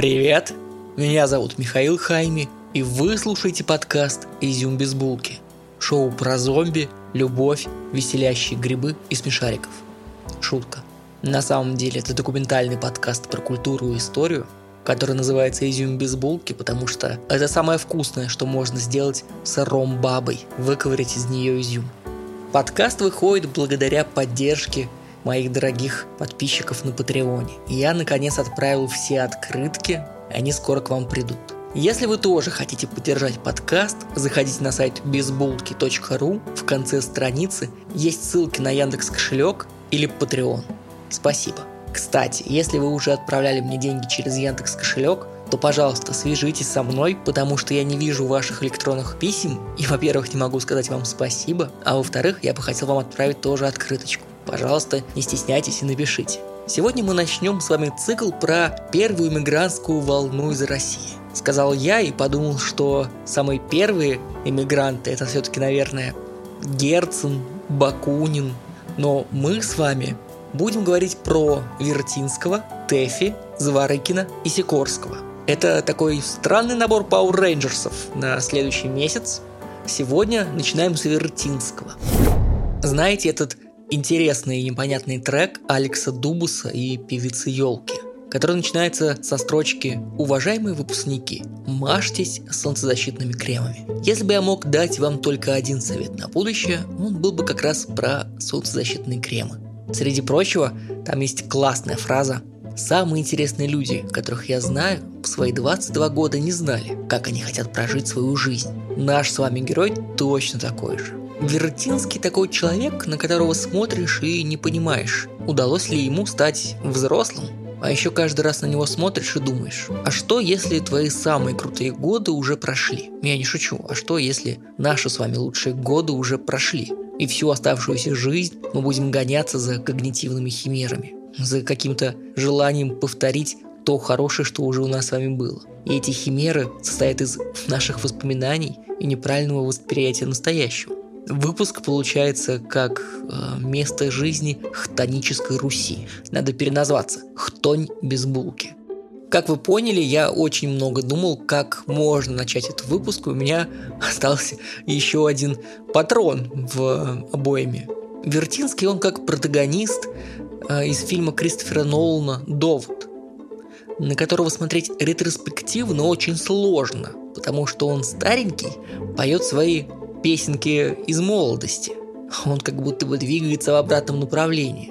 Привет! Меня зовут Михаил Хайми, и вы слушаете подкаст «Изюм без булки» Шоу про зомби, любовь, веселящие грибы и смешариков. Шутка. На самом деле это документальный подкаст про культуру и историю, который называется «Изюм без булки», потому что это самое вкусное, что можно сделать сыром бабой, выковырять из нее изюм. Подкаст выходит благодаря поддержке моих дорогих подписчиков на Патреоне. Я, наконец, отправил все открытки, они скоро к вам придут. Если вы тоже хотите поддержать подкаст, заходите на сайт безбулки.ру. В конце страницы есть ссылки на Яндекс кошелек или Patreon. Спасибо. Кстати, если вы уже отправляли мне деньги через Яндекс кошелек, то, пожалуйста, свяжитесь со мной, потому что я не вижу ваших электронных писем, и, во-первых, не могу сказать вам спасибо, а во-вторых, я бы хотел вам отправить тоже открыточку. Пожалуйста, не стесняйтесь и напишите. Сегодня мы начнем с вами цикл про первую иммигрантскую волну из России. Сказал я и подумал, что самые первые иммигранты это все-таки, наверное, Герцен, Бакунин. Но мы с вами будем говорить про Вертинского, Тэфи, Зворыкина и Сикорского – это такой странный набор Power Rangers на следующий месяц. Сегодня начинаем с Вертинского. Знаете этот интересный и непонятный трек Алекса Дубуса и певицы Елки, который начинается со строчки «Уважаемые выпускники, мажьтесь солнцезащитными кремами». Если бы я мог дать вам только один совет на будущее, он был бы как раз про солнцезащитные кремы. Среди прочего, там есть классная фраза Самые интересные люди, которых я знаю, в свои 22 года не знали, как они хотят прожить свою жизнь. Наш с вами герой точно такой же. Вертинский такой человек, на которого смотришь и не понимаешь, удалось ли ему стать взрослым. А еще каждый раз на него смотришь и думаешь, а что если твои самые крутые годы уже прошли? Я не шучу, а что если наши с вами лучшие годы уже прошли? И всю оставшуюся жизнь мы будем гоняться за когнитивными химерами за каким-то желанием повторить то хорошее, что уже у нас с вами было. И эти химеры состоят из наших воспоминаний и неправильного восприятия настоящего. Выпуск получается как э, место жизни хтонической Руси. Надо переназваться «Хтонь без булки». Как вы поняли, я очень много думал, как можно начать этот выпуск. У меня остался еще один патрон в обоими. Вертинский, он как протагонист Э, из фильма Кристофера Нолана «Довод», на которого смотреть ретроспективно очень сложно, потому что он старенький, поет свои песенки из молодости. Он как будто бы двигается в обратном направлении.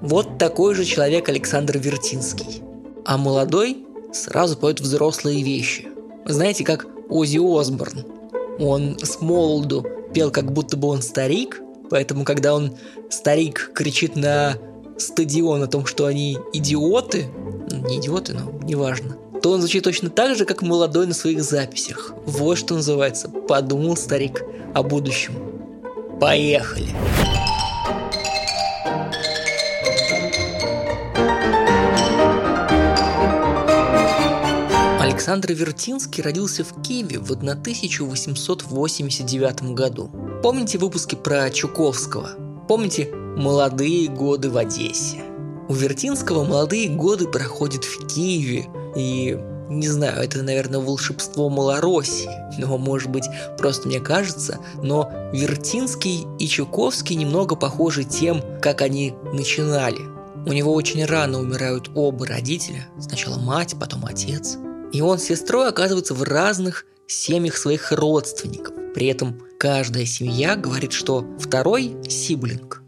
Вот такой же человек Александр Вертинский. А молодой сразу поет взрослые вещи. Знаете, как Ози Осборн. Он с молоду пел, как будто бы он старик, поэтому когда он старик кричит на стадион о том, что они идиоты, ну, не идиоты, но неважно, то он звучит точно так же, как молодой на своих записях. Вот что называется «Подумал старик о будущем». Поехали! Александр Вертинский родился в Киеве в 1889 году. Помните выпуски про Чуковского? Помните Молодые годы в Одессе. У Вертинского молодые годы проходят в Киеве, и не знаю, это, наверное, волшебство Малороссии, но, может быть, просто мне кажется, но Вертинский и Чуковский немного похожи тем, как они начинали. У него очень рано умирают оба родителя, сначала мать, потом отец. И он с сестрой оказывается в разных семьях своих родственников. При этом каждая семья говорит, что второй сиблинг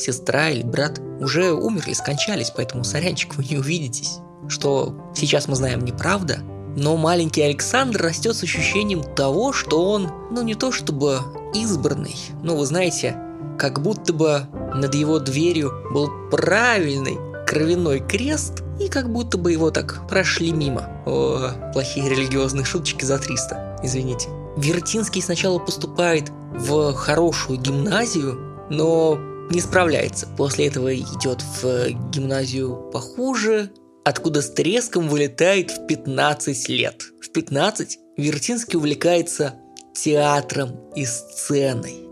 сестра или брат уже умерли, скончались, поэтому, сорянчик, вы не увидитесь. Что сейчас мы знаем неправда, но маленький Александр растет с ощущением того, что он, ну не то чтобы избранный, но вы знаете, как будто бы над его дверью был правильный кровяной крест, и как будто бы его так прошли мимо. О, плохие религиозные шуточки за 300, извините. Вертинский сначала поступает в хорошую гимназию, но не справляется. После этого идет в гимназию похуже, откуда с треском вылетает в 15 лет. В 15 Вертинский увлекается театром и сценой.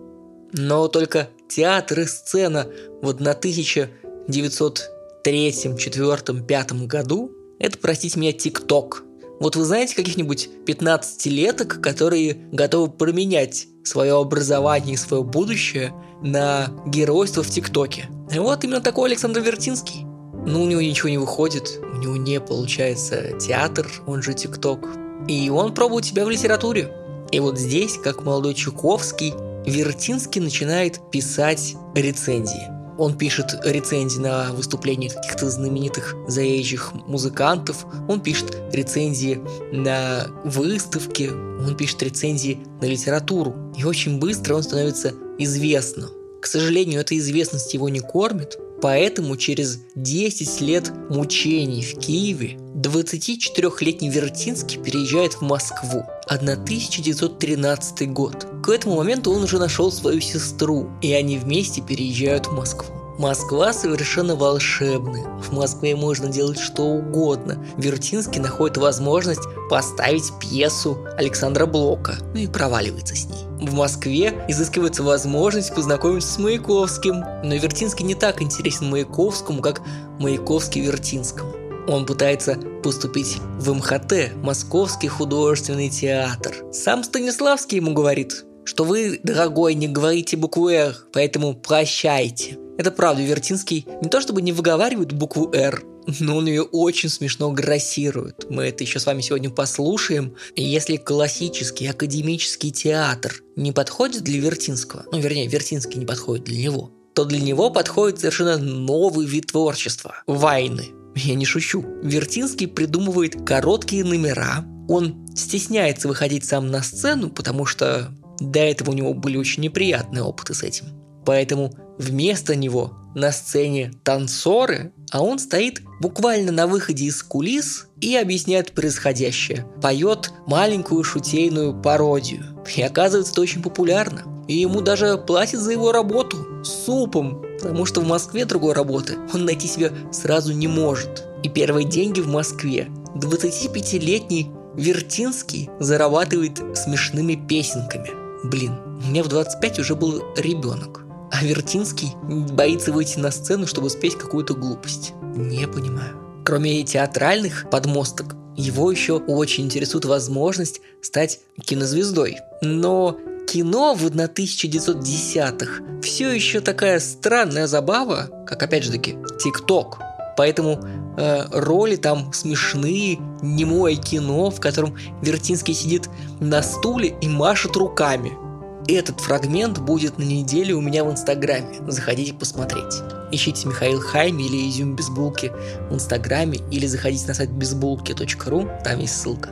Но только театр и сцена в 1903, 4, 5 году это, простите меня, ТикТок. Вот вы знаете каких-нибудь 15-леток, которые готовы променять свое образование и свое будущее на геройство в ТикТоке? Вот именно такой Александр Вертинский. Ну, у него ничего не выходит, у него не получается театр, он же ТикТок. И он пробует себя в литературе. И вот здесь, как молодой Чуковский, Вертинский начинает писать рецензии. Он пишет рецензии на выступления каких-то знаменитых заезжих музыкантов, он пишет рецензии на выставки, он пишет рецензии на литературу. И очень быстро он становится известным. К сожалению, эта известность его не кормит, Поэтому через 10 лет мучений в Киеве 24-летний Вертинский переезжает в Москву. 1913 год. К этому моменту он уже нашел свою сестру, и они вместе переезжают в Москву. Москва совершенно волшебная. В Москве можно делать что угодно. Вертинский находит возможность поставить пьесу Александра Блока, ну и проваливается с ней. В Москве изыскивается возможность познакомиться с Маяковским, но Вертинский не так интересен Маяковскому, как Маяковский Вертинскому. Он пытается поступить в МХТ, Московский художественный театр. Сам Станиславский ему говорит, что вы, дорогой, не говорите букву «Р», поэтому прощайте. Это правда, Вертинский не то чтобы не выговаривает букву «Р», но он ее очень смешно грассирует. Мы это еще с вами сегодня послушаем. Если классический академический театр не подходит для Вертинского, ну, вернее, Вертинский не подходит для него, то для него подходит совершенно новый вид творчества – войны. Я не шучу. Вертинский придумывает короткие номера, он стесняется выходить сам на сцену, потому что до этого у него были очень неприятные опыты с этим. Поэтому вместо него на сцене танцоры, а он стоит буквально на выходе из кулис и объясняет происходящее. Поет маленькую шутейную пародию. И оказывается, это очень популярно. И ему даже платят за его работу супом, потому что в Москве другой работы он найти себе сразу не может. И первые деньги в Москве 25-летний Вертинский зарабатывает смешными песенками. Блин, у меня в 25 уже был ребенок. А Вертинский боится выйти на сцену, чтобы спеть какую-то глупость. Не понимаю. Кроме театральных подмосток, его еще очень интересует возможность стать кинозвездой. Но кино в 1910-х все еще такая странная забава, как опять же таки ТикТок. Поэтому э, роли там смешные, немое кино, в котором Вертинский сидит на стуле и машет руками – этот фрагмент будет на неделе у меня в Инстаграме. Заходите посмотреть. Ищите Михаил Хайми или Изюм без булки в Инстаграме или заходите на сайт безбулки.ру, там есть ссылка.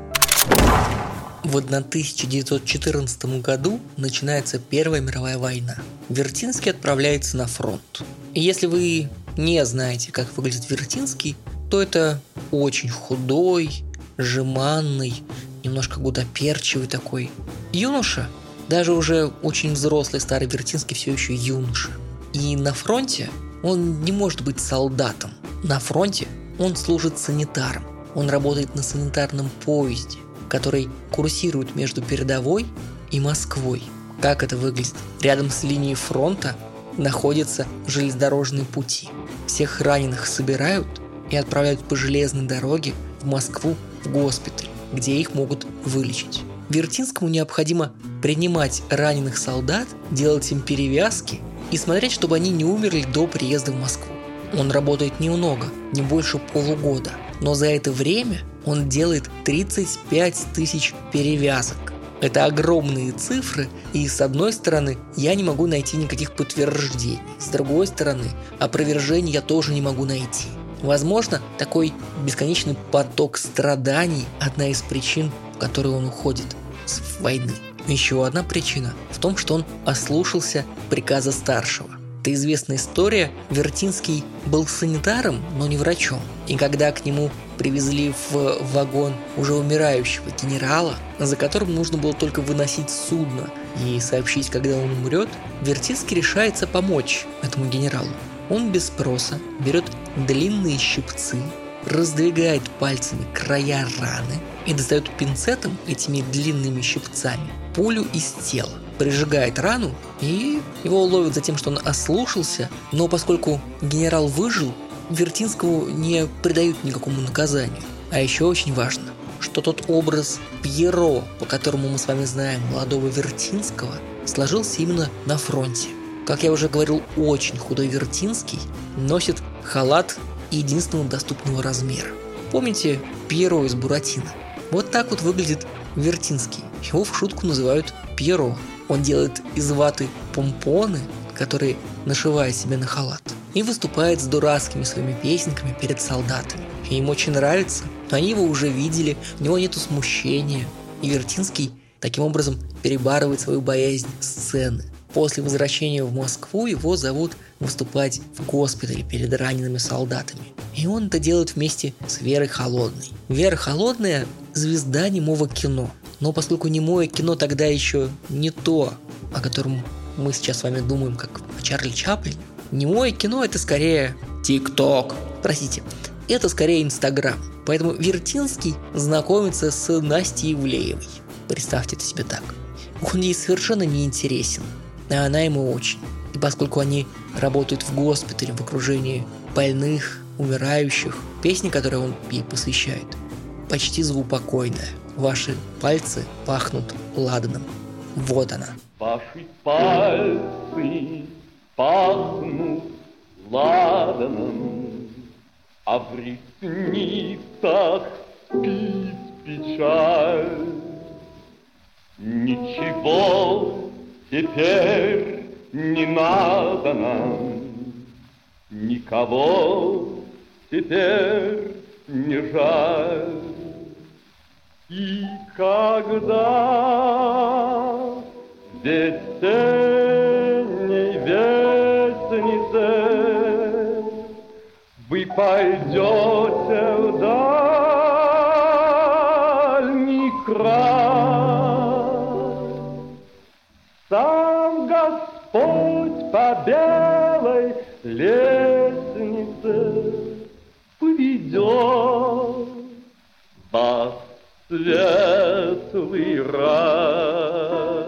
В 1914 году начинается Первая мировая война. Вертинский отправляется на фронт. И если вы не знаете, как выглядит Вертинский, то это очень худой, жеманный, немножко гудоперчивый такой юноша, даже уже очень взрослый старый Вертинский все еще юноша. И на фронте он не может быть солдатом. На фронте он служит санитаром. Он работает на санитарном поезде, который курсирует между передовой и Москвой. Как это выглядит? Рядом с линией фронта находятся железнодорожные пути. Всех раненых собирают и отправляют по железной дороге в Москву в госпиталь, где их могут вылечить. Вертинскому необходимо принимать раненых солдат, делать им перевязки и смотреть, чтобы они не умерли до приезда в Москву. Он работает немного, не больше полугода, но за это время он делает 35 тысяч перевязок. Это огромные цифры, и с одной стороны, я не могу найти никаких подтверждений, с другой стороны, опровержений я тоже не могу найти. Возможно, такой бесконечный поток страданий – одна из причин, в которой он уходит с войны. Еще одна причина в том, что он ослушался приказа старшего. Это известная история. Вертинский был санитаром, но не врачом. И когда к нему привезли в вагон уже умирающего генерала, за которым нужно было только выносить судно и сообщить, когда он умрет, Вертинский решается помочь этому генералу. Он без спроса берет длинные щипцы, раздвигает пальцами края раны и достает пинцетом этими длинными щипцами пулю из тела, прижигает рану и его ловят за тем, что он ослушался, но поскольку генерал выжил, Вертинского не придают никакому наказанию. А еще очень важно, что тот образ Пьеро, по которому мы с вами знаем молодого Вертинского, сложился именно на фронте. Как я уже говорил, очень худой Вертинский носит халат единственного доступного размера. Помните Пьеро из Буратино? Вот так вот выглядит Вертинский. Его в шутку называют Пьеро. Он делает из ваты помпоны, которые нашивает себе на халат. И выступает с дурацкими своими песенками перед солдатами. И им очень нравится, они его уже видели, у него нету смущения. И Вертинский таким образом перебарывает свою боязнь сцены. После возвращения в Москву его зовут выступать в госпитале перед ранеными солдатами. И он это делает вместе с Верой Холодной. Вера Холодная – звезда немого кино. Но поскольку немое кино тогда еще не то, о котором мы сейчас с вами думаем, как о Чарли Чаплине, немое кино – это скорее ТикТок. Простите, это скорее Инстаграм. Поэтому Вертинский знакомится с Настей Ивлеевой. Представьте это себе так. Он ей совершенно не интересен, а она ему очень. И поскольку они работают в госпитале в окружении больных, умирающих, песни, которые он ей посвящает, почти звупокойная. Ваши пальцы пахнут ладаном. Вот она. Ваши пальцы пахнут ладаном, а в ресницах спит печаль. Ничего теперь не надо нам, Никого теперь не жаль. И когда весенней пойдете в дальний край, сам Господь по белой лестнице поведет вас светлый рай.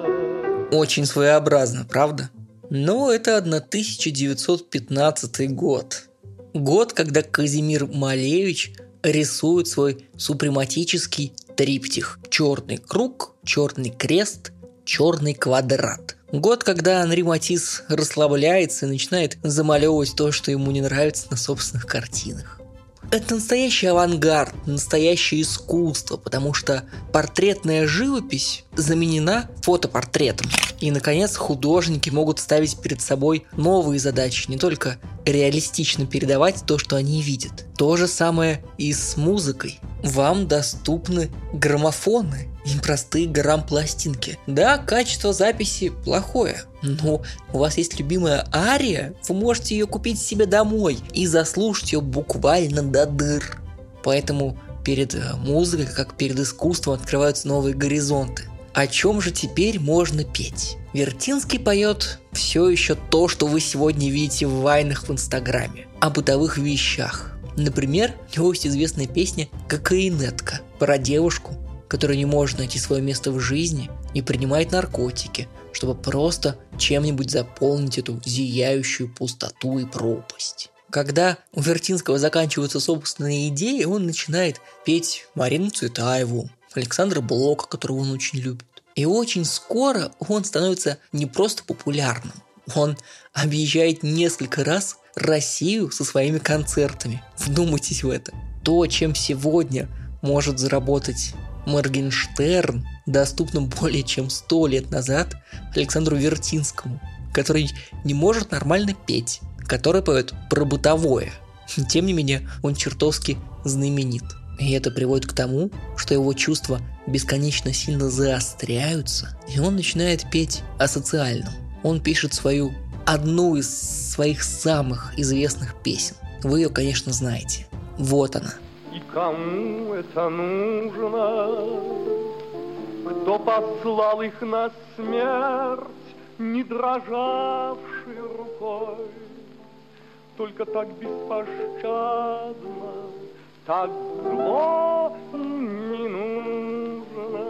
Очень своеобразно, правда? Но это 1915 год. Год, когда Казимир Малевич рисует свой супрематический триптих. Черный круг, черный крест, черный квадрат. Год, когда Анри Матис расслабляется и начинает замалевывать то, что ему не нравится на собственных картинах. Это настоящий авангард, настоящее искусство, потому что портретная живопись заменена фотопортретом. И, наконец, художники могут ставить перед собой новые задачи, не только реалистично передавать то, что они видят. То же самое и с музыкой. Вам доступны граммофоны и простые грамм-пластинки. Да, качество записи плохое, но у вас есть любимая ария, вы можете ее купить себе домой и заслушать ее буквально до дыр. Поэтому перед э, музыкой, как перед искусством, открываются новые горизонты. О чем же теперь можно петь? Вертинский поет все еще то, что вы сегодня видите в вайнах в Инстаграме. О бытовых вещах. Например, у него есть известная песня «Кокаинетка» про девушку, которая не может найти свое место в жизни и принимает наркотики, чтобы просто чем-нибудь заполнить эту зияющую пустоту и пропасть. Когда у Вертинского заканчиваются собственные идеи, он начинает петь Марину Цветаеву, Александра Блока, которого он очень любит. И очень скоро он становится не просто популярным, он объезжает несколько раз Россию со своими концертами. Вдумайтесь в это. То, чем сегодня может заработать Моргенштерн, доступно более чем сто лет назад Александру Вертинскому, который не может нормально петь, который поет про бытовое. Тем не менее, он чертовски знаменит. И это приводит к тому, что его чувства бесконечно сильно заостряются, и он начинает петь о социальном. Он пишет свою одну из своих самых известных песен. Вы ее, конечно, знаете. Вот она. И кому это нужно? Кто послал их на смерть, не дрожавшей рукой? Только так беспощадно так зло не нужно.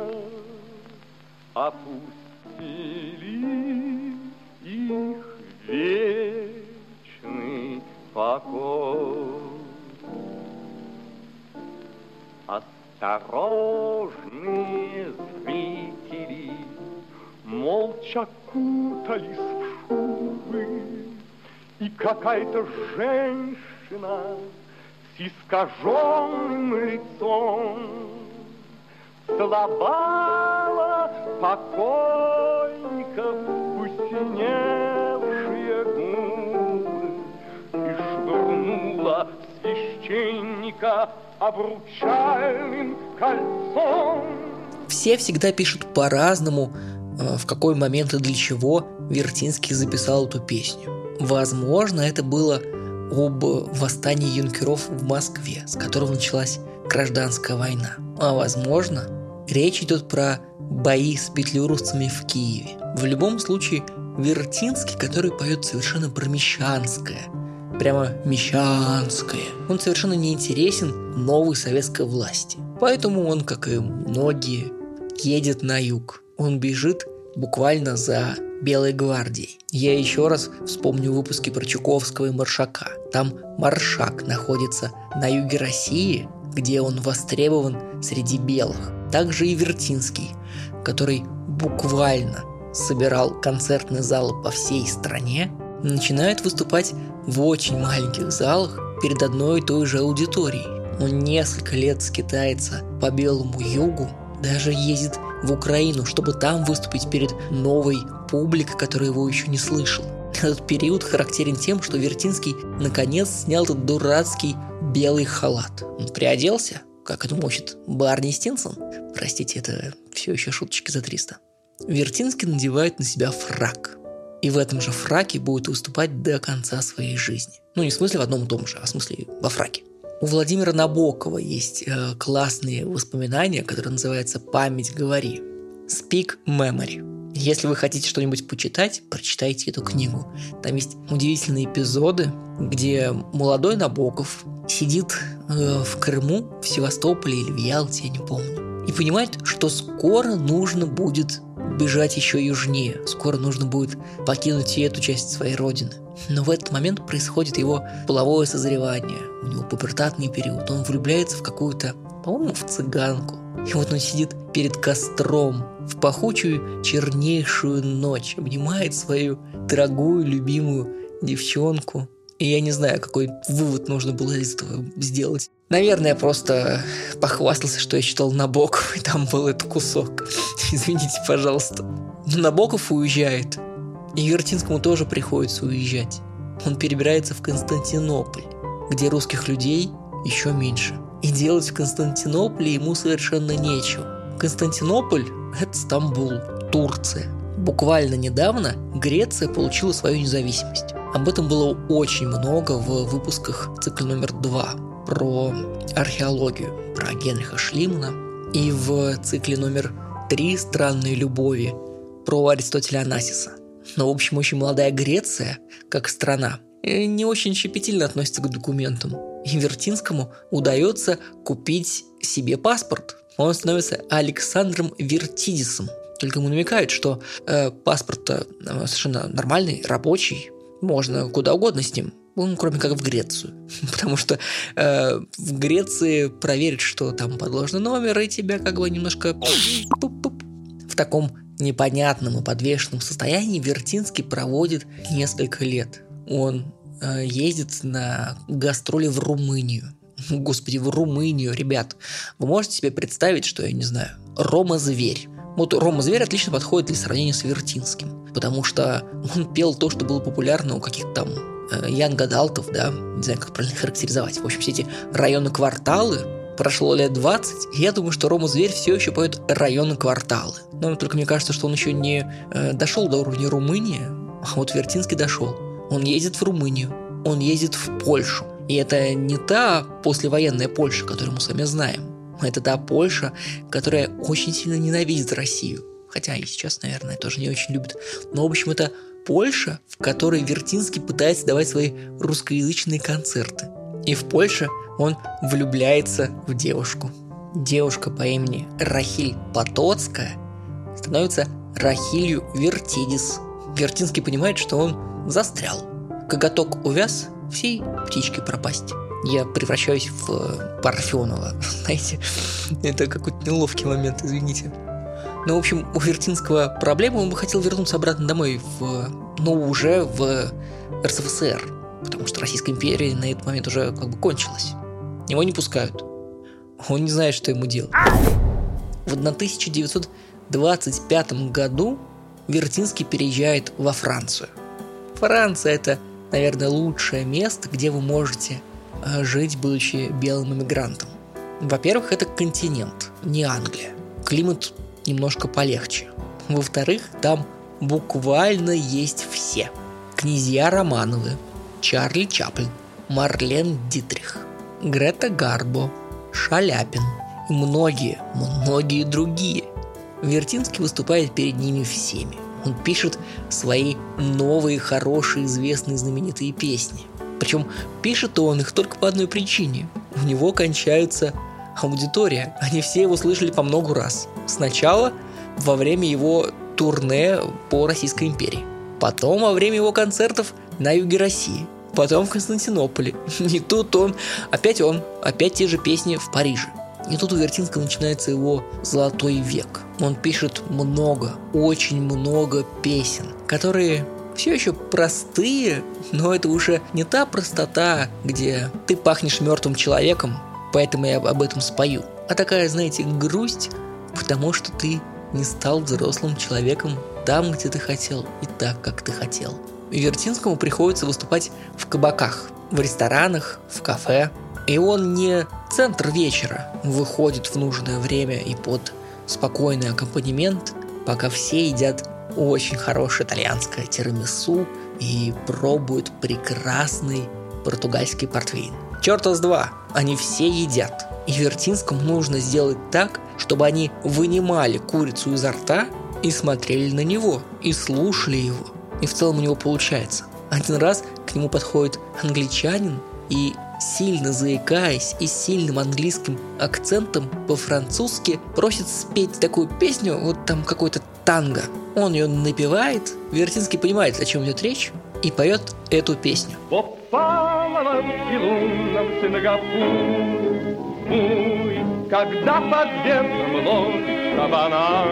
Опустили их вечный покой. Осторожные зрители Молча кутались в шубы И какая-то женщина С искаженным лицом Целовала покойников Посиневшие губы И швырнула священника обручальным кольцом. Все всегда пишут по-разному, э, в какой момент и для чего Вертинский записал эту песню. Возможно, это было об восстании юнкеров в Москве, с которого началась гражданская война. А возможно, речь идет про бои с петлюровцами в Киеве. В любом случае, Вертинский, который поет совершенно промещанское – прямо мещанское. Он совершенно не интересен новой советской власти. Поэтому он, как и многие, едет на юг. Он бежит буквально за Белой гвардией. Я еще раз вспомню выпуски про Чуковского и Маршака. Там Маршак находится на юге России, где он востребован среди белых. Также и Вертинский, который буквально собирал концертные залы по всей стране, начинает выступать в очень маленьких залах перед одной и той же аудиторией. Он несколько лет скитается по Белому Югу, даже ездит в Украину, чтобы там выступить перед новой публикой, которая его еще не слышала. Этот период характерен тем, что Вертинский наконец снял этот дурацкий белый халат. Он приоделся, как это мочит Барни Стинсон. Простите, это все еще шуточки за 300. Вертинский надевает на себя фрак и в этом же фраке будет выступать до конца своей жизни. Ну, не в смысле в одном и том же, а в смысле во фраке. У Владимира Набокова есть э, классные воспоминания, которые называются «Память говори». Speak Memory. Если вы хотите что-нибудь почитать, прочитайте эту книгу. Там есть удивительные эпизоды, где молодой Набоков сидит э, в Крыму, в Севастополе или в Ялте, я не помню, и понимает, что скоро нужно будет бежать еще южнее. Скоро нужно будет покинуть и эту часть своей родины. Но в этот момент происходит его половое созревание. У него пубертатный период. Он влюбляется в какую-то, по-моему, в цыганку. И вот он сидит перед костром в пахучую чернейшую ночь, обнимает свою дорогую, любимую девчонку. И я не знаю, какой вывод нужно было из этого сделать. Наверное, просто похвастался, что я читал Набоков, и там был этот кусок. Извините, пожалуйста. Но Набоков уезжает. И Вертинскому тоже приходится уезжать. Он перебирается в Константинополь, где русских людей еще меньше. И делать в Константинополе ему совершенно нечего. Константинополь – это Стамбул, Турция. Буквально недавно Греция получила свою независимость. Об этом было очень много в выпусках цикла номер два про археологию, про Генриха Шлимана, и в цикле номер три «Странные любови» про Аристотеля Анасиса. Но, в общем, очень молодая Греция, как страна, э, не очень щепетильно относится к документам. И Вертинскому удается купить себе паспорт. Он становится Александром Вертидисом. Только ему намекают, что э, паспорт э, совершенно нормальный, рабочий, можно куда угодно с ним ну, кроме как в Грецию. Потому что э, в Греции проверить, что там подложный номер, и тебя как бы немножко в таком непонятном и подвешенном состоянии Вертинский проводит несколько лет. Он э, ездит на гастроли в Румынию. Господи, в Румынию, ребят. Вы можете себе представить, что, я не знаю, Рома-зверь. Вот Рома Зверь отлично подходит для сравнения с Вертинским, потому что он пел то, что было популярно у каких-то там Э, Янга Далтов, да, не знаю, как правильно характеризовать. В общем, все эти районы кварталы, прошло лет 20, и я думаю, что Рома Зверь все еще поет районы кварталы. Но только мне кажется, что он еще не э, дошел до уровня Румынии, а вот Вертинский дошел. Он ездит в Румынию, он ездит в Польшу. И это не та послевоенная Польша, которую мы с вами знаем. Это та Польша, которая очень сильно ненавидит Россию. Хотя и сейчас, наверное, тоже не очень любит. Но, в общем, это Польша, в которой Вертинский пытается давать свои русскоязычные концерты. И в Польше он влюбляется в девушку. Девушка по имени Рахиль Потоцкая становится Рахилью Вертидис. Вертинский понимает, что он застрял. Коготок увяз, всей птички пропасть. Я превращаюсь в Парфенова, знаете. Это какой-то неловкий момент, извините. Ну, в общем, у Вертинского проблема, он бы хотел вернуться обратно домой, в, ну, уже в РСФСР, потому что Российская империя на этот момент уже как бы кончилась. Его не пускают. Он не знает, что ему делать. В 1925 году Вертинский переезжает во Францию. Франция – это, наверное, лучшее место, где вы можете э, жить, будучи белым иммигрантом. Во-первых, это континент, не Англия. Климат немножко полегче. Во-вторых, там буквально есть все. Князья Романовы, Чарли Чаплин, Марлен Дитрих, Грета Гарбо, Шаляпин и многие, многие другие. Вертинский выступает перед ними всеми. Он пишет свои новые, хорошие, известные, знаменитые песни. Причем пишет он их только по одной причине. У него кончаются аудитория. Они все его слышали по много раз. Сначала во время его турне по Российской империи. Потом во время его концертов на юге России. Потом в Константинополе. И тут он, опять он, опять те же песни в Париже. И тут у Вертинского начинается его золотой век. Он пишет много, очень много песен, которые все еще простые, но это уже не та простота, где ты пахнешь мертвым человеком, поэтому я об этом спою. А такая, знаете, грусть, потому что ты не стал взрослым человеком там, где ты хотел, и так, как ты хотел. Вертинскому приходится выступать в кабаках, в ресторанах, в кафе. И он не центр вечера выходит в нужное время и под спокойный аккомпанемент, пока все едят очень хорошее итальянское тирамису и пробуют прекрасный португальский портвейн. Черта с два, они все едят. И Вертинскому нужно сделать так, чтобы они вынимали курицу изо рта и смотрели на него, и слушали его. И в целом у него получается. Один раз к нему подходит англичанин и сильно заикаясь и сильным английским акцентом по-французски просит спеть такую песню, вот там какой-то танго. Он ее напевает, Вертинский понимает, о чем идет речь, и поет эту песню. Когда под ветром ловится банан,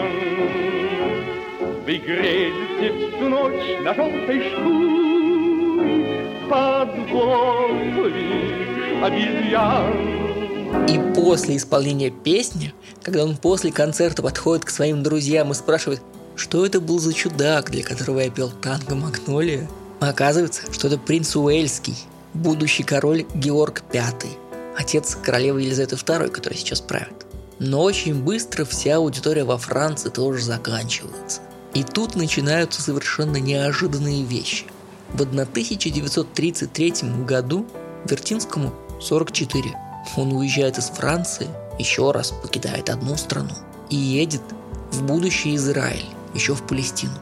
Вы греете всю ночь на желтой шкуре Под обезьян. И после исполнения песни, когда он после концерта подходит к своим друзьям и спрашивает, что это был за чудак, для которого я пел танго Магнолия, оказывается, что это принц Уэльский, будущий король Георг V, отец королевы Елизаветы II, которая сейчас правит. Но очень быстро вся аудитория во Франции тоже заканчивается. И тут начинаются совершенно неожиданные вещи. В 1933 году Вертинскому 44. Он уезжает из Франции, еще раз покидает одну страну и едет в будущий Израиль, еще в Палестину.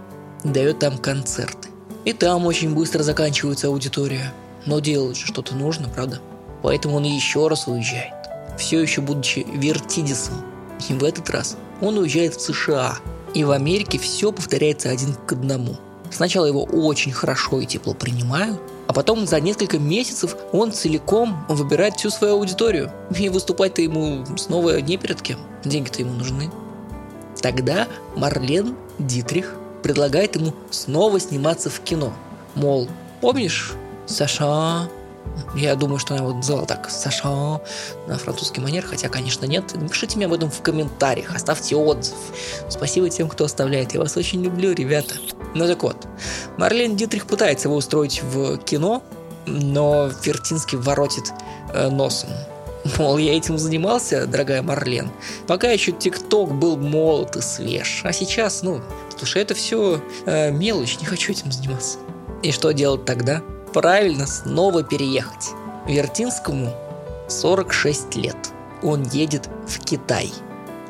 Дает там концерты. И там очень быстро заканчивается аудитория. Но делать же что-то нужно, правда? Поэтому он еще раз уезжает. Все еще будучи Вертидисом. И в этот раз он уезжает в США. И в Америке все повторяется один к одному. Сначала его очень хорошо и тепло принимают, а потом за несколько месяцев он целиком выбирает всю свою аудиторию. И выступать-то ему снова не перед кем. Деньги-то ему нужны. Тогда Марлен Дитрих предлагает ему снова сниматься в кино. Мол, помнишь, Саша, я думаю, что она его называла так, Саша, на французский манер, хотя, конечно, нет. Напишите мне об этом в комментариях, оставьте отзыв. Спасибо тем, кто оставляет. Я вас очень люблю, ребята. Ну так вот, Марлен Дитрих пытается его устроить в кино, но Вертинский воротит э, носом. Мол, я этим занимался, дорогая Марлен, пока еще ТикТок был молод и свеж. А сейчас, ну, слушай, это все э, мелочь, не хочу этим заниматься. И что делать тогда? Правильно снова переехать. Вертинскому 46 лет. Он едет в Китай,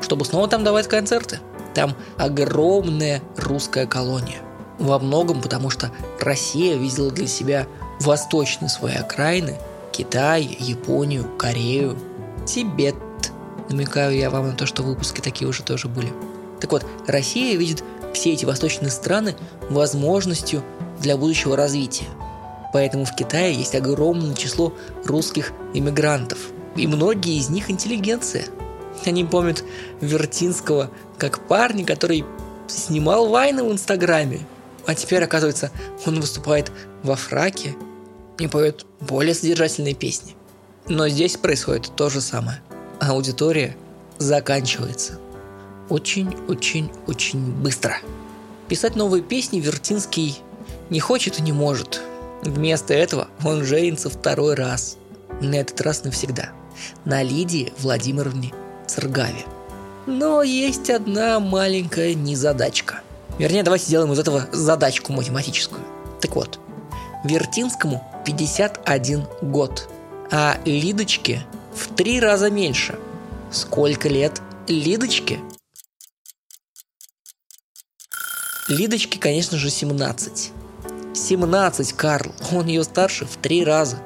чтобы снова там давать концерты. Там огромная русская колония. Во многом потому, что Россия видела для себя восточные свои окраины – Китай, Японию, Корею, Тибет. Намекаю я вам на то, что выпуски такие уже тоже были. Так вот, Россия видит все эти восточные страны возможностью для будущего развития – Поэтому в Китае есть огромное число русских иммигрантов. И многие из них интеллигенция. Они помнят Вертинского как парня, который снимал вайны в Инстаграме. А теперь, оказывается, он выступает во фраке и поет более содержательные песни. Но здесь происходит то же самое. Аудитория заканчивается. Очень-очень-очень быстро. Писать новые песни Вертинский не хочет и не может. Вместо этого он женится второй раз. На этот раз навсегда. На Лидии Владимировне Цергаве. Но есть одна маленькая незадачка. Вернее, давайте сделаем из этого задачку математическую. Так вот, Вертинскому 51 год, а Лидочке в три раза меньше. Сколько лет Лидочке? Лидочке, конечно же, 17. 17, Карл. Он ее старше в три раза.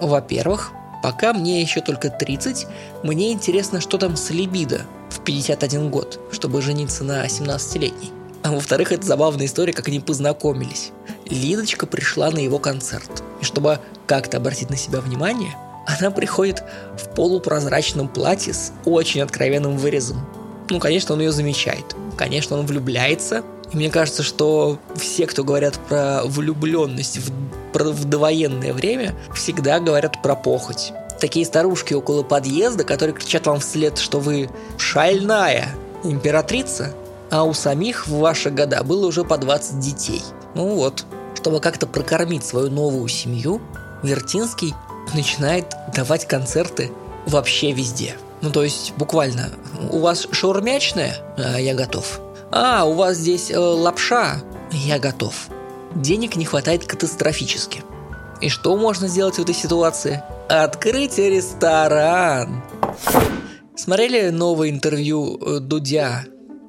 Во-первых, пока мне еще только 30, мне интересно, что там с либидо в 51 год, чтобы жениться на 17-летней. А во-вторых, это забавная история, как они познакомились. Лидочка пришла на его концерт. И чтобы как-то обратить на себя внимание, она приходит в полупрозрачном платье с очень откровенным вырезом. Ну, конечно, он ее замечает. Конечно, он влюбляется. И мне кажется, что все, кто говорят про влюбленность в, про, в довоенное время, всегда говорят про похоть. Такие старушки около подъезда, которые кричат вам вслед, что вы шальная императрица, а у самих в ваши года было уже по 20 детей. Ну вот, чтобы как-то прокормить свою новую семью, Вертинский начинает давать концерты вообще везде. Ну, то есть, буквально, у вас шаурмячная? А, я готов. А, у вас здесь э, лапша? Я готов. Денег не хватает катастрофически. И что можно сделать в этой ситуации? Открыть ресторан. Смотрели новое интервью э, Дудя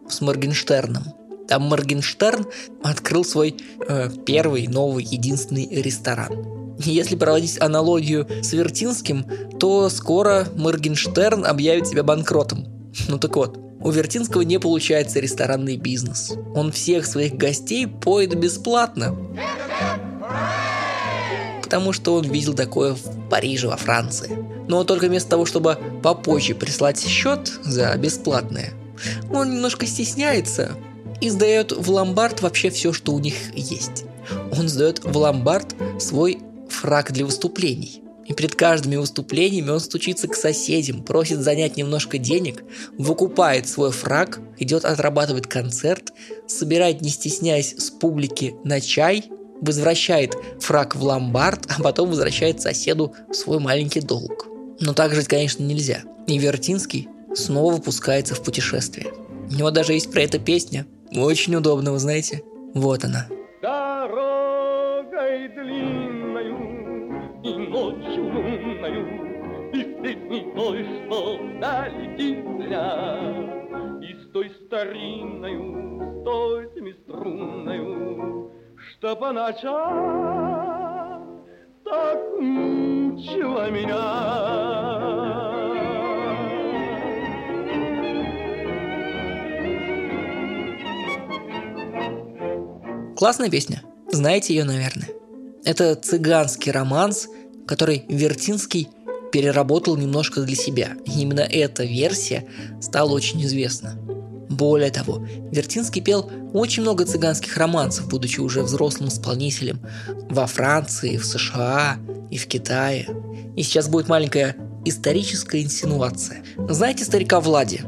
с Моргенштерном? Там Моргенштерн открыл свой э, первый, новый, единственный ресторан. Если проводить аналогию с Вертинским, то скоро Моргенштерн объявит себя банкротом. Ну так вот, у Вертинского не получается ресторанный бизнес. Он всех своих гостей поет бесплатно. Потому что он видел такое в Париже, во Франции. Но только вместо того, чтобы попозже прислать счет за бесплатное, он немножко стесняется и сдает в ломбард вообще все, что у них есть. Он сдает в ломбард свой фраг для выступлений. И перед каждыми выступлениями он стучится к соседям, просит занять немножко денег, выкупает свой фраг, идет отрабатывать концерт, собирает, не стесняясь, с публики на чай, возвращает фраг в ломбард, а потом возвращает соседу свой маленький долг. Но так жить, конечно, нельзя. И Вертинский снова пускается в путешествие. У него даже есть про это песня. Очень удобно, вы знаете. Вот она. Дорогой длинною и ночью лунною И с песней той, что долетит взгляд И с той старинною, с той семиструнною Что по ночам так мучила меня Классная песня. Знаете ее, наверное. Это цыганский романс, который Вертинский переработал немножко для себя. И именно эта версия стала очень известна. Более того, Вертинский пел очень много цыганских романсов, будучи уже взрослым исполнителем во Франции, в США и в Китае. И сейчас будет маленькая историческая инсинуация. Знаете старика Влади?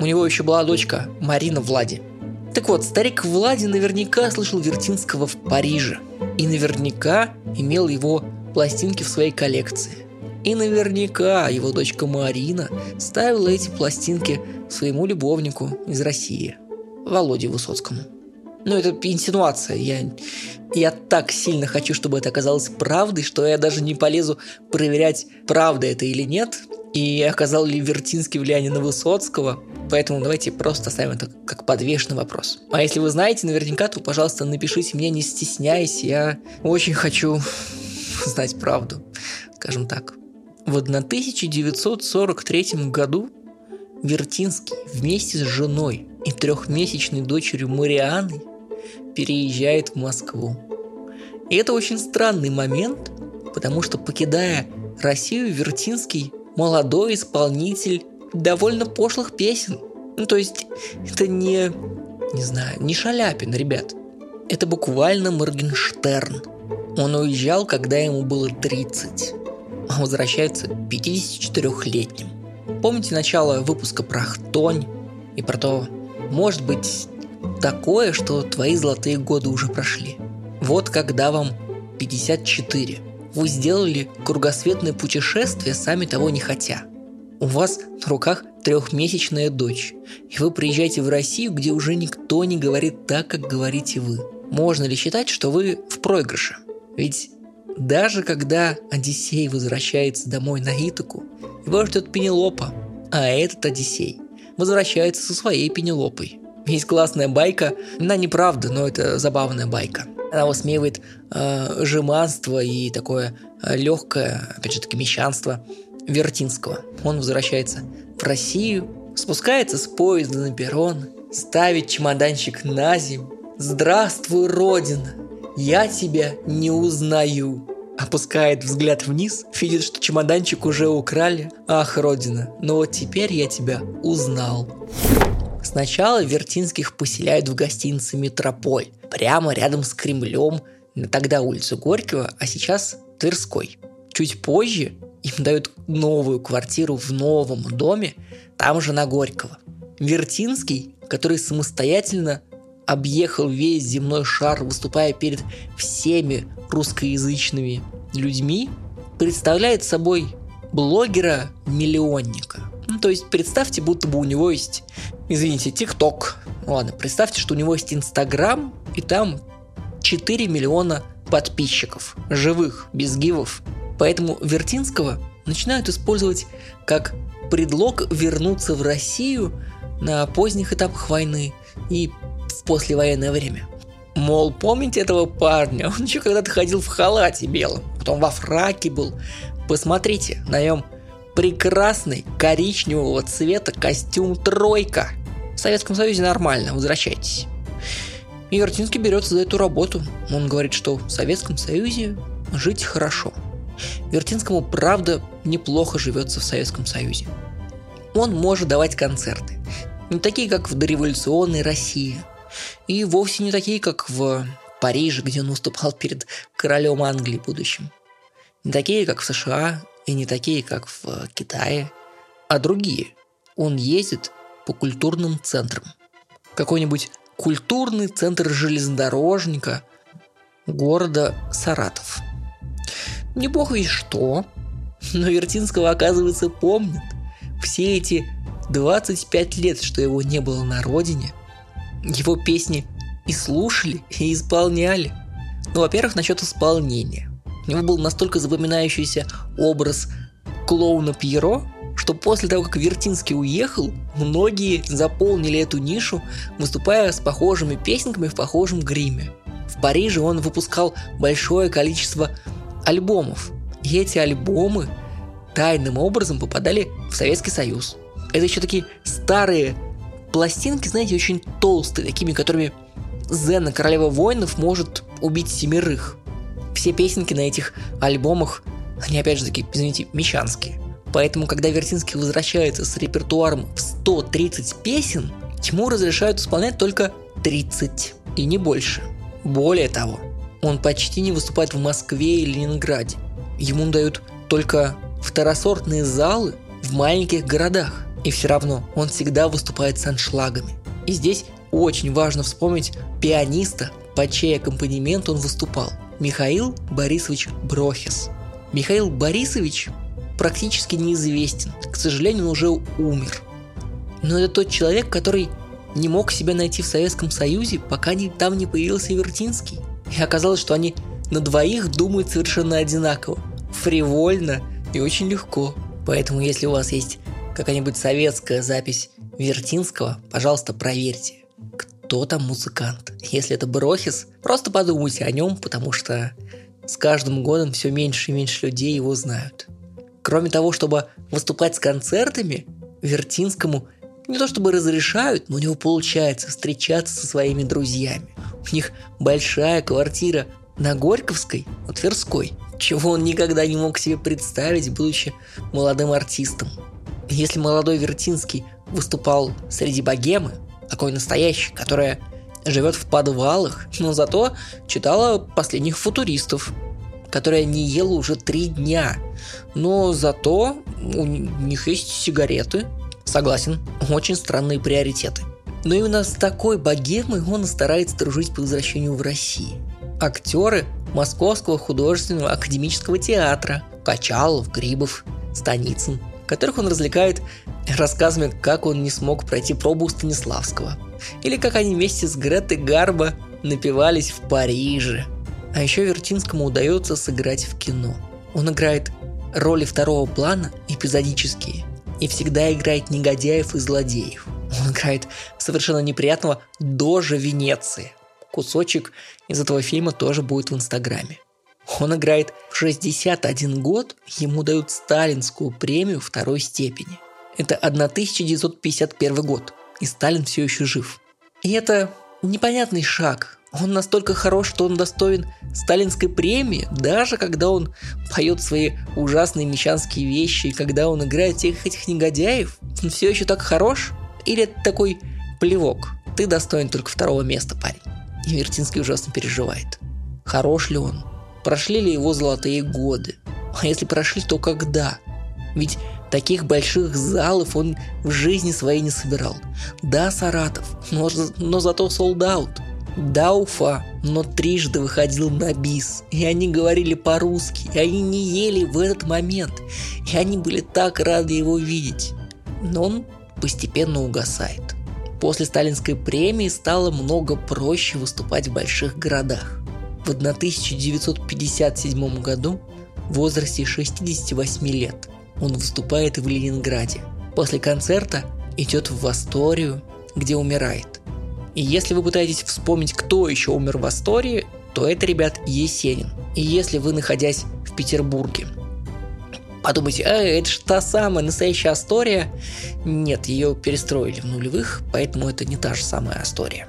У него еще была дочка Марина Влади – так вот, старик Влади наверняка слышал Вертинского в Париже. И наверняка имел его пластинки в своей коллекции. И наверняка его дочка Марина ставила эти пластинки своему любовнику из России, Володе Высоцкому. Ну, это инсинуация. Я, я так сильно хочу, чтобы это оказалось правдой, что я даже не полезу проверять, правда это или нет. И оказал ли Вертинский влияние на Высоцкого. Поэтому давайте просто оставим это как подвешенный вопрос. А если вы знаете наверняка, то, пожалуйста, напишите мне, не стесняясь. Я очень хочу знать правду, скажем так. В 1943 году Вертинский вместе с женой и трехмесячной дочерью Марианой переезжает в Москву. И это очень странный момент, потому что покидая Россию, Вертинский молодой исполнитель довольно пошлых песен. Ну, то есть, это не, не знаю, не Шаляпин, ребят. Это буквально Моргенштерн. Он уезжал, когда ему было 30, а возвращается 54-летним. Помните начало выпуска про Хтонь и про то, может быть, такое, что твои золотые годы уже прошли. Вот когда вам 54. Вы сделали кругосветное путешествие, сами того не хотя. У вас на руках трехмесячная дочь, и вы приезжаете в Россию, где уже никто не говорит так, как говорите вы. Можно ли считать, что вы в проигрыше? Ведь даже когда Одиссей возвращается домой на Итаку, его ждет Пенелопа, а этот Одиссей возвращается со своей Пенелопой. Есть классная байка, она неправда, но это забавная байка. Она высмеивает э, жеманство и такое э, легкое, опять же таки, мещанство Вертинского. Он возвращается в Россию, спускается с поезда на перрон, ставит чемоданчик на землю. «Здравствуй, Родина! Я тебя не узнаю!» Опускает взгляд вниз, видит, что чемоданчик уже украли. «Ах, Родина, ну вот теперь я тебя узнал!» Сначала Вертинских поселяют в гостинице «Метрополь», прямо рядом с Кремлем, тогда улицу Горького, а сейчас Тверской. Чуть позже им дают новую квартиру в новом доме, там же на Горького. Вертинский, который самостоятельно объехал весь земной шар, выступая перед всеми русскоязычными людьми, представляет собой блогера-миллионника. Ну, то есть представьте, будто бы у него есть, извините, ТикТок. Ладно, представьте, что у него есть Инстаграм, и там 4 миллиона подписчиков, живых, без гивов. Поэтому Вертинского начинают использовать как предлог вернуться в Россию на поздних этапах войны и в послевоенное время. Мол, помните этого парня? Он еще когда-то ходил в халате белом, потом во фраке был. Посмотрите, на нем прекрасный коричневого цвета костюм «тройка». В Советском Союзе нормально, возвращайтесь. И Вертинский берется за эту работу. Он говорит, что в Советском Союзе жить хорошо. Вертинскому, правда, неплохо живется в Советском Союзе. Он может давать концерты. Не такие, как в дореволюционной России. И вовсе не такие, как в Париже, где он выступал перед королем Англии будущим. Не такие, как в США и не такие, как в Китае, а другие. Он ездит по культурным центрам. Какой-нибудь культурный центр железнодорожника города Саратов. Не бог весь что, но Вертинского, оказывается, помнят. Все эти 25 лет, что его не было на родине, его песни и слушали, и исполняли. Ну, во-первых, насчет исполнения. У него был настолько запоминающийся образ клоуна Пьеро, что после того, как Вертинский уехал, многие заполнили эту нишу, выступая с похожими песенками в похожем гриме. В Париже он выпускал большое количество альбомов. И эти альбомы тайным образом попадали в Советский Союз. Это еще такие старые пластинки, знаете, очень толстые, такими, которыми Зена, королева воинов, может убить семерых все песенки на этих альбомах, они опять же таки, извините, мещанские. Поэтому, когда Вертинский возвращается с репертуаром в 130 песен, ему разрешают исполнять только 30 и не больше. Более того, он почти не выступает в Москве и Ленинграде. Ему дают только второсортные залы в маленьких городах. И все равно он всегда выступает с аншлагами. И здесь очень важно вспомнить пианиста, под чей аккомпанемент он выступал. Михаил Борисович Брохис. Михаил Борисович практически неизвестен. К сожалению, он уже умер. Но это тот человек, который не мог себя найти в Советском Союзе, пока не, там не появился Вертинский. И оказалось, что они на двоих думают совершенно одинаково. Фривольно и очень легко. Поэтому, если у вас есть какая-нибудь советская запись Вертинского, пожалуйста, проверьте кто там музыкант. Если это Брохис, просто подумайте о нем, потому что с каждым годом все меньше и меньше людей его знают. Кроме того, чтобы выступать с концертами, Вертинскому не то чтобы разрешают, но у него получается встречаться со своими друзьями. У них большая квартира на Горьковской, на Тверской, чего он никогда не мог себе представить, будучи молодым артистом. Если молодой Вертинский выступал среди богемы, такой настоящий, которая живет в подвалах, но зато читала последних футуристов, которая не ела уже три дня. Но зато у них есть сигареты. Согласен, очень странные приоритеты. Но именно с такой богемой он старается дружить по возвращению в Россию. Актеры Московского художественного академического театра Качалов, Грибов, Станицын, которых он развлекает рассказами, как он не смог пройти пробу у Станиславского. Или как они вместе с Гретой Гарбо напивались в Париже. А еще Вертинскому удается сыграть в кино. Он играет роли второго плана эпизодические и всегда играет негодяев и злодеев. Он играет совершенно неприятного Дожа Венеции. Кусочек из этого фильма тоже будет в Инстаграме. Он играет в 61 год, ему дают сталинскую премию второй степени. Это 1951 год, и Сталин все еще жив. И это непонятный шаг. Он настолько хорош, что он достоин сталинской премии, даже когда он поет свои ужасные мещанские вещи, когда он играет всех этих негодяев, он все еще так хорош? Или это такой плевок? Ты достоин только второго места, парень. И Вертинский ужасно переживает. Хорош ли он? Прошли ли его золотые годы? А если прошли, то когда? Ведь таких больших залов он в жизни своей не собирал. Да, Саратов, но, но зато солдат. Да, Уфа, но трижды выходил на бис. И они говорили по-русски, и они не ели в этот момент. И они были так рады его видеть. Но он постепенно угасает. После сталинской премии стало много проще выступать в больших городах. В 1957 году в возрасте 68 лет он выступает в Ленинграде. После концерта идет в Асторию, где умирает. И если вы пытаетесь вспомнить, кто еще умер в Астории, то это, ребят, Есенин. И если вы, находясь в Петербурге, подумайте, а, это же та самая настоящая Астория. Нет, ее перестроили в нулевых, поэтому это не та же самая Астория.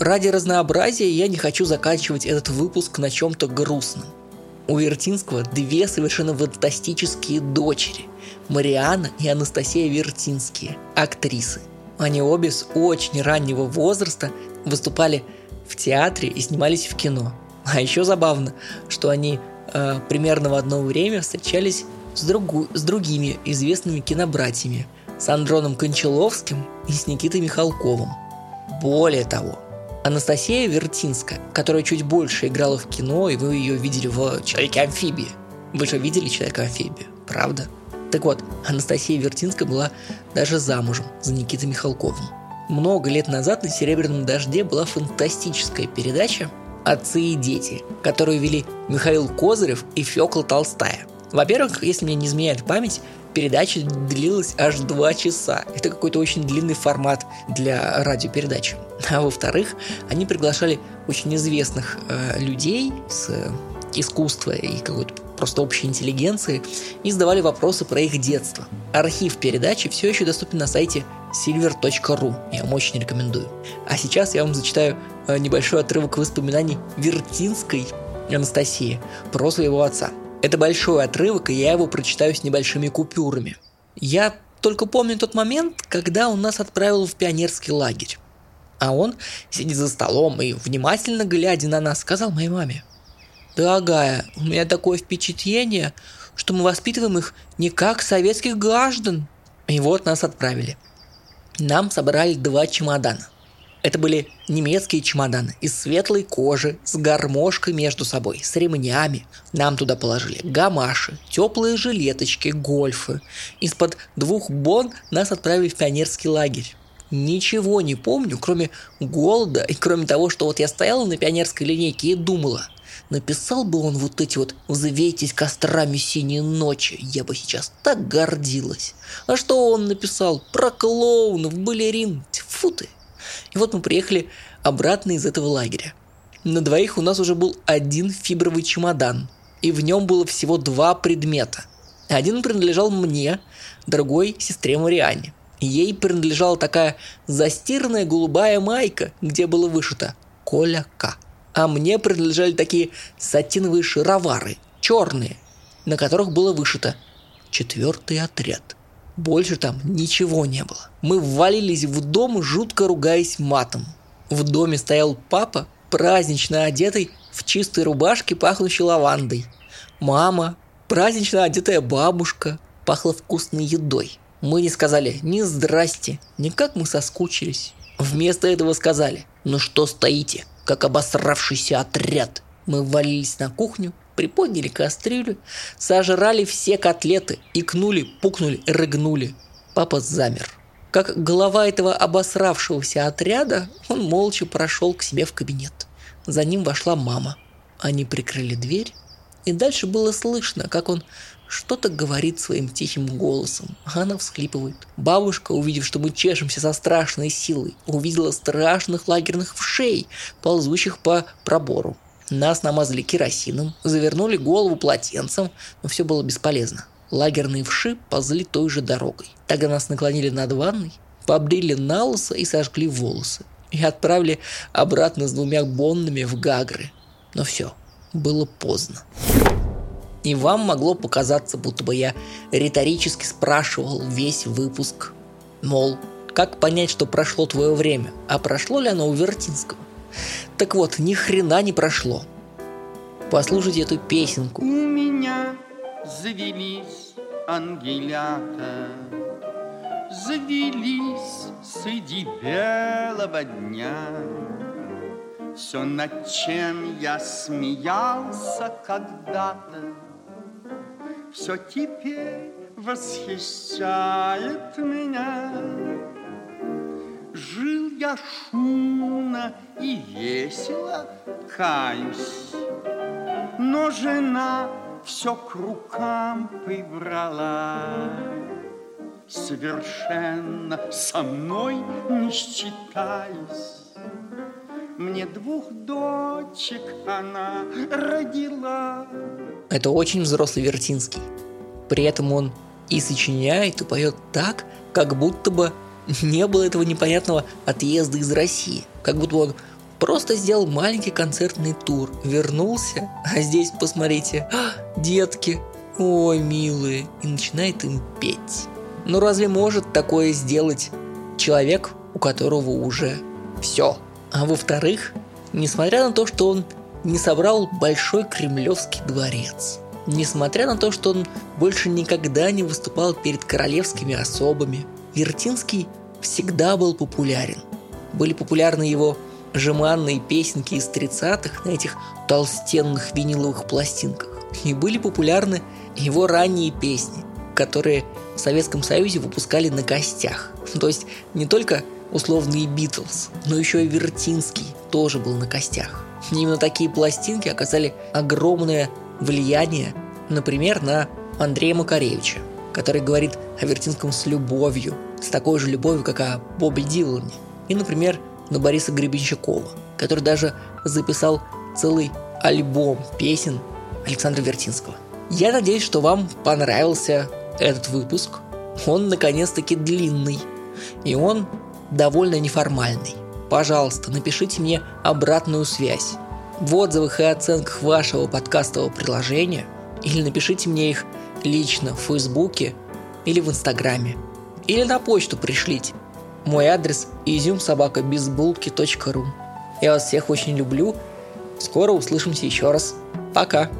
Ради разнообразия я не хочу заканчивать этот выпуск на чем-то грустном. У Вертинского две совершенно фантастические дочери – Мариана и Анастасия Вертинские, актрисы. Они обе с очень раннего возраста выступали в театре и снимались в кино. А еще забавно, что они э, примерно в одно время встречались с, другу, с другими известными кинобратьями – с Андроном Кончаловским и с Никитой Михалковым. Более того, Анастасия Вертинская, которая чуть больше играла в кино, и вы ее видели в «Человеке-амфибии». Вы же видели «Человека-амфибию», правда? Так вот, Анастасия Вертинская была даже замужем за Никитой Михалковым. Много лет назад на «Серебряном дожде» была фантастическая передача «Отцы и дети», которую вели Михаил Козырев и Фёкла Толстая. Во-первых, если мне не изменяет память, передача длилась аж два часа. Это какой-то очень длинный формат для радиопередачи. А во-вторых, они приглашали очень известных э, людей с э, искусства и какой-то просто общей интеллигенции и задавали вопросы про их детство. Архив передачи все еще доступен на сайте silver.ru. Я вам очень рекомендую. А сейчас я вам зачитаю э, небольшой отрывок воспоминаний Вертинской Анастасии про своего отца – это большой отрывок, и я его прочитаю с небольшими купюрами. Я только помню тот момент, когда он нас отправил в пионерский лагерь. А он, сидит за столом и, внимательно глядя на нас, сказал моей маме, «Дорогая, у меня такое впечатление, что мы воспитываем их не как советских граждан». И вот нас отправили. Нам собрали два чемодана. Это были немецкие чемоданы из светлой кожи, с гармошкой между собой, с ремнями. Нам туда положили гамаши, теплые жилеточки, гольфы. Из-под двух бон нас отправили в пионерский лагерь. Ничего не помню, кроме голода и кроме того, что вот я стояла на пионерской линейке и думала, написал бы он вот эти вот «Взвейтесь кострами синей ночи», я бы сейчас так гордилась. А что он написал? Про клоунов, балерин, тьфу ты. И вот мы приехали обратно из этого лагеря. На двоих у нас уже был один фибровый чемодан, и в нем было всего два предмета. Один принадлежал мне, другой – сестре Марианне. Ей принадлежала такая застиранная голубая майка, где было вышито «Коля К». А мне принадлежали такие сатиновые шаровары, черные, на которых было вышито «Четвертый отряд». Больше там ничего не было. Мы ввалились в дом, жутко ругаясь матом. В доме стоял папа, празднично одетый в чистой рубашке, пахнущей лавандой. Мама, празднично одетая бабушка, пахла вкусной едой. Мы не сказали ни здрасте, ни как мы соскучились. Вместо этого сказали «Ну что стоите, как обосравшийся отряд?» Мы ввалились на кухню, приподняли кастрюлю, сожрали все котлеты, икнули, пукнули, рыгнули. Папа замер. Как глава этого обосравшегося отряда, он молча прошел к себе в кабинет. За ним вошла мама. Они прикрыли дверь, и дальше было слышно, как он что-то говорит своим тихим голосом. Она всхлипывает. Бабушка, увидев, что мы чешемся со страшной силой, увидела страшных лагерных вшей, ползущих по пробору. Нас намазали керосином, завернули голову полотенцем, но все было бесполезно. Лагерные вши ползли той же дорогой. Тогда нас наклонили над ванной, побрили на и сожгли волосы. И отправили обратно с двумя боннами в Гагры. Но все, было поздно. И вам могло показаться, будто бы я риторически спрашивал весь выпуск. Мол, как понять, что прошло твое время? А прошло ли оно у Вертинского? Так вот, ни хрена не прошло. Послушайте эту песенку. У меня завелись ангелята, Завелись среди белого дня. Все, над чем я смеялся когда-то, Все теперь восхищает меня. Жил я шумно и весело, каюсь, Но жена все к рукам прибрала. Совершенно со мной не считаясь, Мне двух дочек она родила. Это очень взрослый Вертинский. При этом он и сочиняет, и поет так, как будто бы не было этого непонятного отъезда из России. Как будто он просто сделал маленький концертный тур, вернулся, а здесь, посмотрите, а, детки, ой, милые, и начинает им петь. Но разве может такое сделать человек, у которого уже все? А во-вторых, несмотря на то, что он не собрал большой кремлевский дворец, несмотря на то, что он больше никогда не выступал перед королевскими особами, Вертинский всегда был популярен. Были популярны его жеманные песенки из 30-х на этих толстенных виниловых пластинках. И были популярны его ранние песни, которые в Советском Союзе выпускали на костях. То есть не только условные Битлз, но еще и Вертинский тоже был на костях. Именно такие пластинки оказали огромное влияние, например, на Андрея Макаревича, который говорит о Вертинском с любовью, с такой же любовью, как о Бобби Дилане. И, например, на Бориса Гребенщикова, который даже записал целый альбом песен Александра Вертинского. Я надеюсь, что вам понравился этот выпуск. Он наконец-таки длинный. И он довольно неформальный. Пожалуйста, напишите мне обратную связь в отзывах и оценках вашего подкастового приложения или напишите мне их лично в Фейсбуке или в Инстаграме. Или на почту пришлите. Мой адрес изюмсобакабизбулки.ру Я вас всех очень люблю. Скоро услышимся еще раз. Пока.